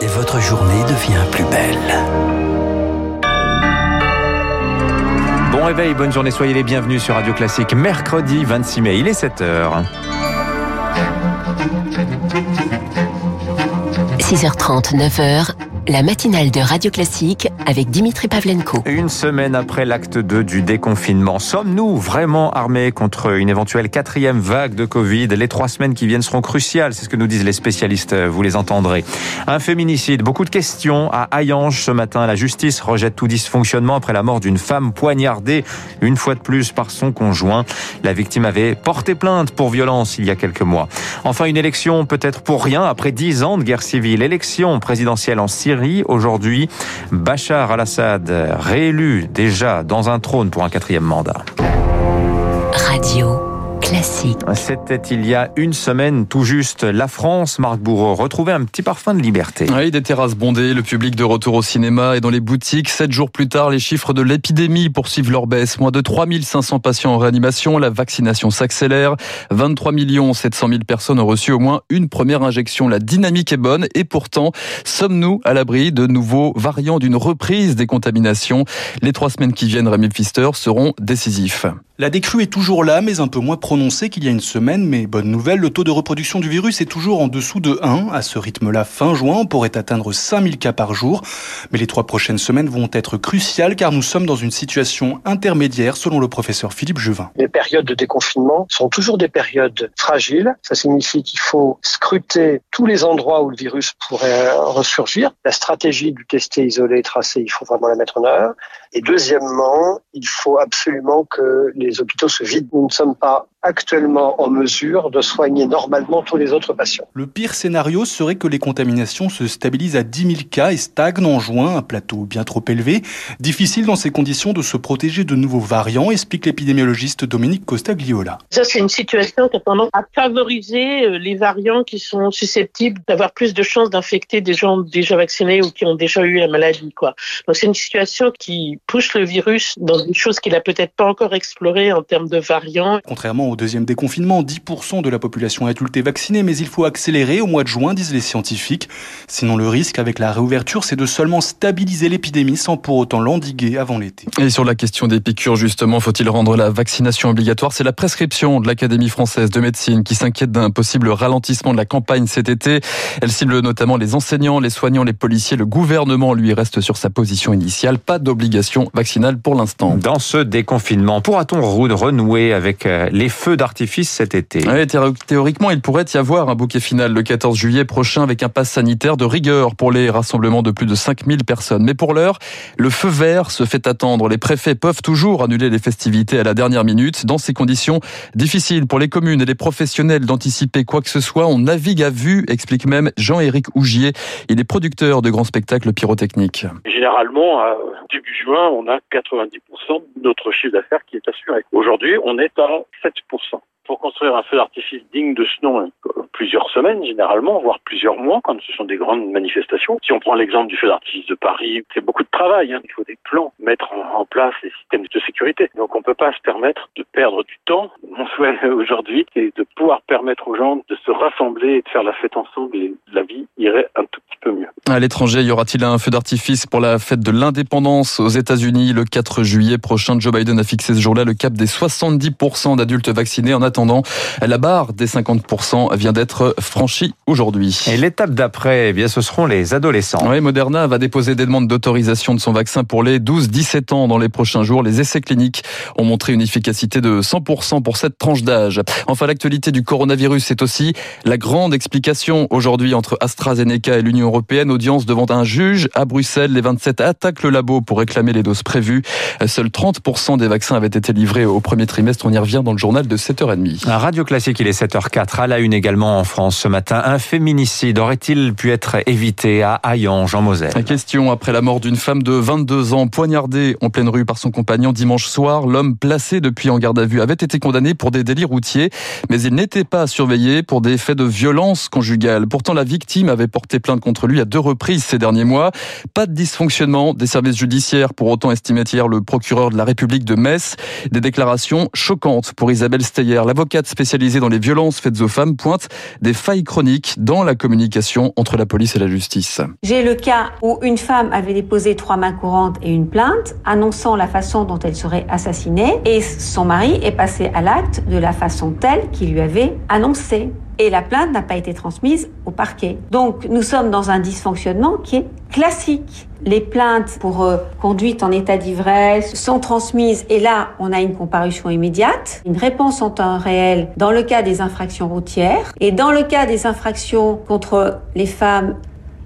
et votre journée devient plus belle. Bon réveil, bonne journée, soyez les bienvenus sur Radio Classique. Mercredi 26 mai, il est 7h. 6h30, 9h, la matinale de Radio Classique avec Dimitri Pavlenko. Une semaine après l'acte 2 du déconfinement, sommes-nous vraiment armés contre une éventuelle quatrième vague de Covid? Les trois semaines qui viennent seront cruciales, c'est ce que nous disent les spécialistes, vous les entendrez. Un féminicide, beaucoup de questions à Hayange ce matin. La justice rejette tout dysfonctionnement après la mort d'une femme poignardée une fois de plus par son conjoint. La victime avait porté plainte pour violence il y a quelques mois. Enfin, une élection peut-être pour rien après dix ans de guerre civile. Élection présidentielle en Syrie Aujourd'hui, Bachar al-Assad, réélu déjà dans un trône pour un quatrième mandat. Classique. C'était il y a une semaine tout juste. La France, Marc Bourreau, retrouvait un petit parfum de liberté. Oui, des terrasses bondées, le public de retour au cinéma et dans les boutiques. Sept jours plus tard, les chiffres de l'épidémie poursuivent leur baisse. Moins de 3500 patients en réanimation. La vaccination s'accélère. 23 700 000 personnes ont reçu au moins une première injection. La dynamique est bonne et pourtant, sommes-nous à l'abri de nouveaux variants d'une reprise des contaminations? Les trois semaines qui viennent, Rémi Pfister, seront décisifs. La décrue est toujours là, mais un peu moins prononcée qu'il y a une semaine. Mais bonne nouvelle, le taux de reproduction du virus est toujours en dessous de 1. À ce rythme-là, fin juin, on pourrait atteindre 5000 cas par jour. Mais les trois prochaines semaines vont être cruciales car nous sommes dans une situation intermédiaire, selon le professeur Philippe Juvin. Les périodes de déconfinement sont toujours des périodes fragiles. Ça signifie qu'il faut scruter tous les endroits où le virus pourrait ressurgir. La stratégie du tester, isolé, tracé, il faut vraiment la mettre en œuvre. Et deuxièmement, il faut absolument que les hôpitaux se vident. Nous ne sommes pas actuellement en mesure de soigner normalement tous les autres patients. Le pire scénario serait que les contaminations se stabilisent à 10 000 cas et stagnent en juin, un plateau bien trop élevé. Difficile dans ces conditions de se protéger de nouveaux variants, explique l'épidémiologiste Dominique Costagliola. Ça, c'est une situation qui a tendance à favoriser euh, les variants qui sont susceptibles d'avoir plus de chances d'infecter des gens déjà vaccinés ou qui ont déjà eu la maladie. Quoi. Donc c'est une situation qui pousse le virus dans des choses qu'il a peut-être pas encore explorées en termes de variants. Contrairement au deuxième déconfinement, 10% de la population adulte est vaccinée, mais il faut accélérer au mois de juin, disent les scientifiques. Sinon, le risque avec la réouverture, c'est de seulement stabiliser l'épidémie sans pour autant l'endiguer avant l'été. Et sur la question des piqûres, justement, faut-il rendre la vaccination obligatoire? C'est la prescription de l'Académie française de médecine qui s'inquiète d'un possible ralentissement de la campagne cet été. Elle cible notamment les enseignants, les soignants, les policiers. Le gouvernement, lui, reste sur sa position initiale. Pas d'obligation vaccinale pour l'instant. Dans ce déconfinement, pourra-t-on renouer avec euh, les feux d'artifice cet été Théoriquement, il pourrait y avoir un bouquet final le 14 juillet prochain avec un pass sanitaire de rigueur pour les rassemblements de plus de 5000 personnes. Mais pour l'heure, le feu vert se fait attendre. Les préfets peuvent toujours annuler les festivités à la dernière minute. Dans ces conditions difficiles pour les communes et les professionnels d'anticiper quoi que ce soit, on navigue à vue, explique même Jean-Éric Ougier. Il est producteur de grands spectacles pyrotechniques. Généralement, début juin, on a 90% de notre chiffre d'affaires qui est assuré. Aujourd'hui, on est à 7% Merci pour construire un feu d'artifice digne de ce nom, plusieurs semaines généralement, voire plusieurs mois quand ce sont des grandes manifestations. Si on prend l'exemple du feu d'artifice de Paris, c'est beaucoup de travail. Hein. Il faut des plans, mettre en, place des systèmes de sécurité. Donc on ne peut pas se permettre de perdre du temps. Mon souhait aujourd'hui, c'est de pouvoir permettre aux gens de se rassembler et de faire la fête ensemble et la vie irait un tout petit peu mieux. À l'étranger, y aura-t-il un feu d'artifice pour la fête de l'indépendance aux États-Unis le 4 juillet prochain? Joe Biden a fixé ce jour-là le cap des 70% d'adultes vaccinés en attendant, la barre des 50% vient d'être franchie aujourd'hui. Et l'étape d'après, eh bien, ce seront les adolescents. Oui, Moderna va déposer des demandes d'autorisation de son vaccin pour les 12-17 ans dans les prochains jours. Les essais cliniques ont montré une efficacité de 100% pour cette tranche d'âge. Enfin, l'actualité du coronavirus, c'est aussi la grande explication aujourd'hui entre AstraZeneca et l'Union européenne. Audience devant un juge à Bruxelles. Les 27 attaquent le labo pour réclamer les doses prévues. Seuls 30% des vaccins avaient été livrés au premier trimestre. On y revient dans le journal de 7h30. Radio Classique, il est 7h04. À la une également en France ce matin. Un féminicide aurait-il pu être évité à Hayange, en Moselle La question après la mort d'une femme de 22 ans poignardée en pleine rue par son compagnon dimanche soir. L'homme placé depuis en garde à vue avait été condamné pour des délits routiers, mais il n'était pas surveillé pour des faits de violence conjugale. Pourtant, la victime avait porté plainte contre lui à deux reprises reprises ces derniers mois. Pas de dysfonctionnement des services judiciaires, pour autant estimait hier le procureur de la République de Metz. Des déclarations choquantes pour Isabelle Steyer, l'avocate spécialisée dans les violences faites aux femmes, pointe des failles chroniques dans la communication entre la police et la justice. J'ai le cas où une femme avait déposé trois mains courantes et une plainte annonçant la façon dont elle serait assassinée et son mari est passé à l'acte de la façon telle qu'il lui avait annoncé et la plainte n'a pas été transmise au parquet. Donc nous sommes dans un dysfonctionnement qui est classique. Les plaintes pour euh, conduite en état d'ivresse sont transmises et là on a une comparution immédiate, une réponse en temps réel dans le cas des infractions routières et dans le cas des infractions contre les femmes,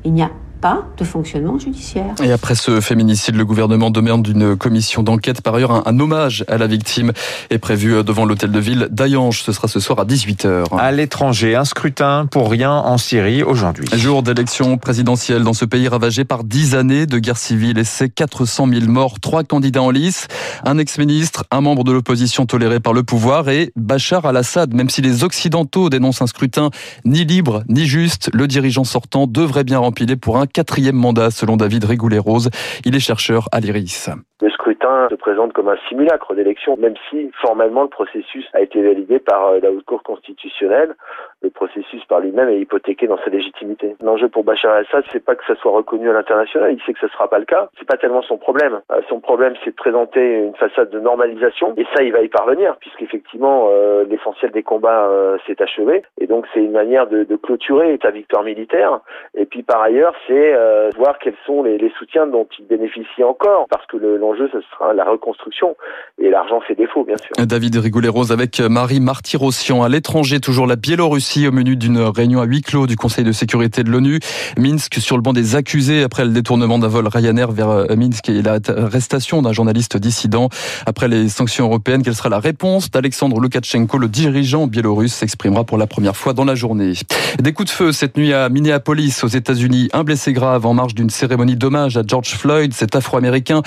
il n'y a pas de fonctionnement judiciaire. Et après ce féminicide, le gouvernement demande d'une commission d'enquête. Par ailleurs, un, hommage à la victime est prévu devant l'hôtel de ville d'Ayange. Ce sera ce soir à 18h. À l'étranger, un scrutin pour rien en Syrie aujourd'hui. Jour d'élection présidentielle dans ce pays ravagé par dix années de guerre civile et ses 400 000 morts. Trois candidats en lice, un ex-ministre, un membre de l'opposition toléré par le pouvoir et Bachar al-Assad. Même si les Occidentaux dénoncent un scrutin ni libre ni juste, le dirigeant sortant devrait bien rempiler pour un quatrième mandat selon David Rigoulet-Rose. Il est chercheur à l'IRIS. Le scrutin se présente comme un simulacre d'élection, même si formellement le processus a été validé par euh, la Haute Cour constitutionnelle. Le processus par lui-même est hypothéqué dans sa légitimité. L'enjeu pour Bachar el-Assad, c'est pas que ça soit reconnu à l'international. Il sait que ce sera pas le cas. C'est pas tellement son problème. Euh, son problème, c'est de présenter une façade de normalisation. Et ça, il va y parvenir, puisqu'effectivement, euh, l'essentiel des combats euh, s'est achevé. Et donc, c'est une manière de, de, clôturer sa victoire militaire. Et puis, par ailleurs, c'est euh, voir quels sont les, les, soutiens dont il bénéficie encore, parce que le, l'enjeu, ce sera la reconstruction. Et l'argent fait défaut, bien sûr. David Rigoulet-Rose avec Marie Martyrossian. À l'étranger, toujours la Biélorussie au menu d'une réunion à huis clos du Conseil de sécurité de l'ONU. Minsk sur le banc des accusés après le détournement d'un vol Ryanair vers euh, Minsk et l'arrestation d'un journaliste dissident. Après les sanctions européennes, quelle sera la réponse d'Alexandre Loukachenko, le dirigeant biélorusse, s'exprimera pour la première fois dans la journée. Des coups de feu cette nuit à Minneapolis, aux États-Unis. Un blessé grave en marge d'une cérémonie d'hommage à George Floyd, cet afro-américain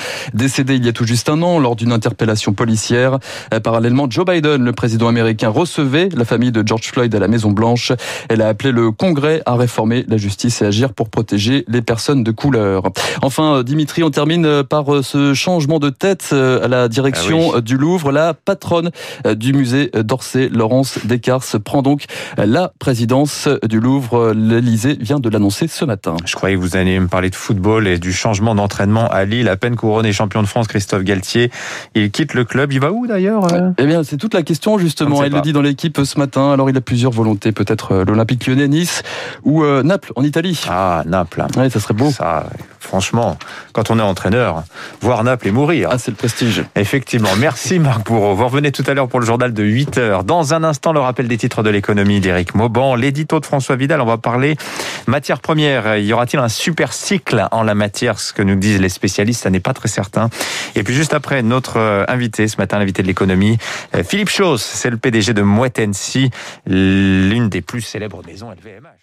il y a tout juste un an lors d'une interpellation policière. Euh, parallèlement, Joe Biden, le président américain, recevait la famille de George Floyd à la Maison Blanche. Elle a appelé le Congrès à réformer la justice et agir pour protéger les personnes de couleur. Enfin, euh, Dimitri, on termine euh, par ce changement de tête à la direction ah oui. du Louvre. La patronne du musée d'Orsay, Laurence Descartes, prend donc la présidence du Louvre. L'Elysée vient de l'annoncer ce matin. Je croyais que vous alliez me parler de football et du changement d'entraînement à Lille. À peine couronné champion de France, Christophe Galtier, il quitte le club. Il va où d'ailleurs Eh bien, c'est toute la question justement. Il le dit dans l'équipe ce matin. Alors, il a plusieurs volontés. Peut-être l'Olympique lyonnais, Nice ou euh, Naples en Italie. Ah, Naples. Ouais, ça serait beau. Ça, franchement, quand on est entraîneur, voir Naples et mourir. Ah, c'est le prestige. Effectivement. Merci Marc Bourreau. Vous revenez tout à l'heure pour le journal de 8 heures. Dans un instant, le rappel des titres de l'économie d'Éric Mauban, l'édito de François Vidal. On va parler matière première. Y aura-t-il un super cycle en la matière? Ce que nous disent les spécialistes, ça n'est pas très certain. Et puis juste après, notre invité ce matin, l'invité de l'économie, Philippe Chauss, c'est le PDG de Mouette l'une des plus célèbres maisons LVMH.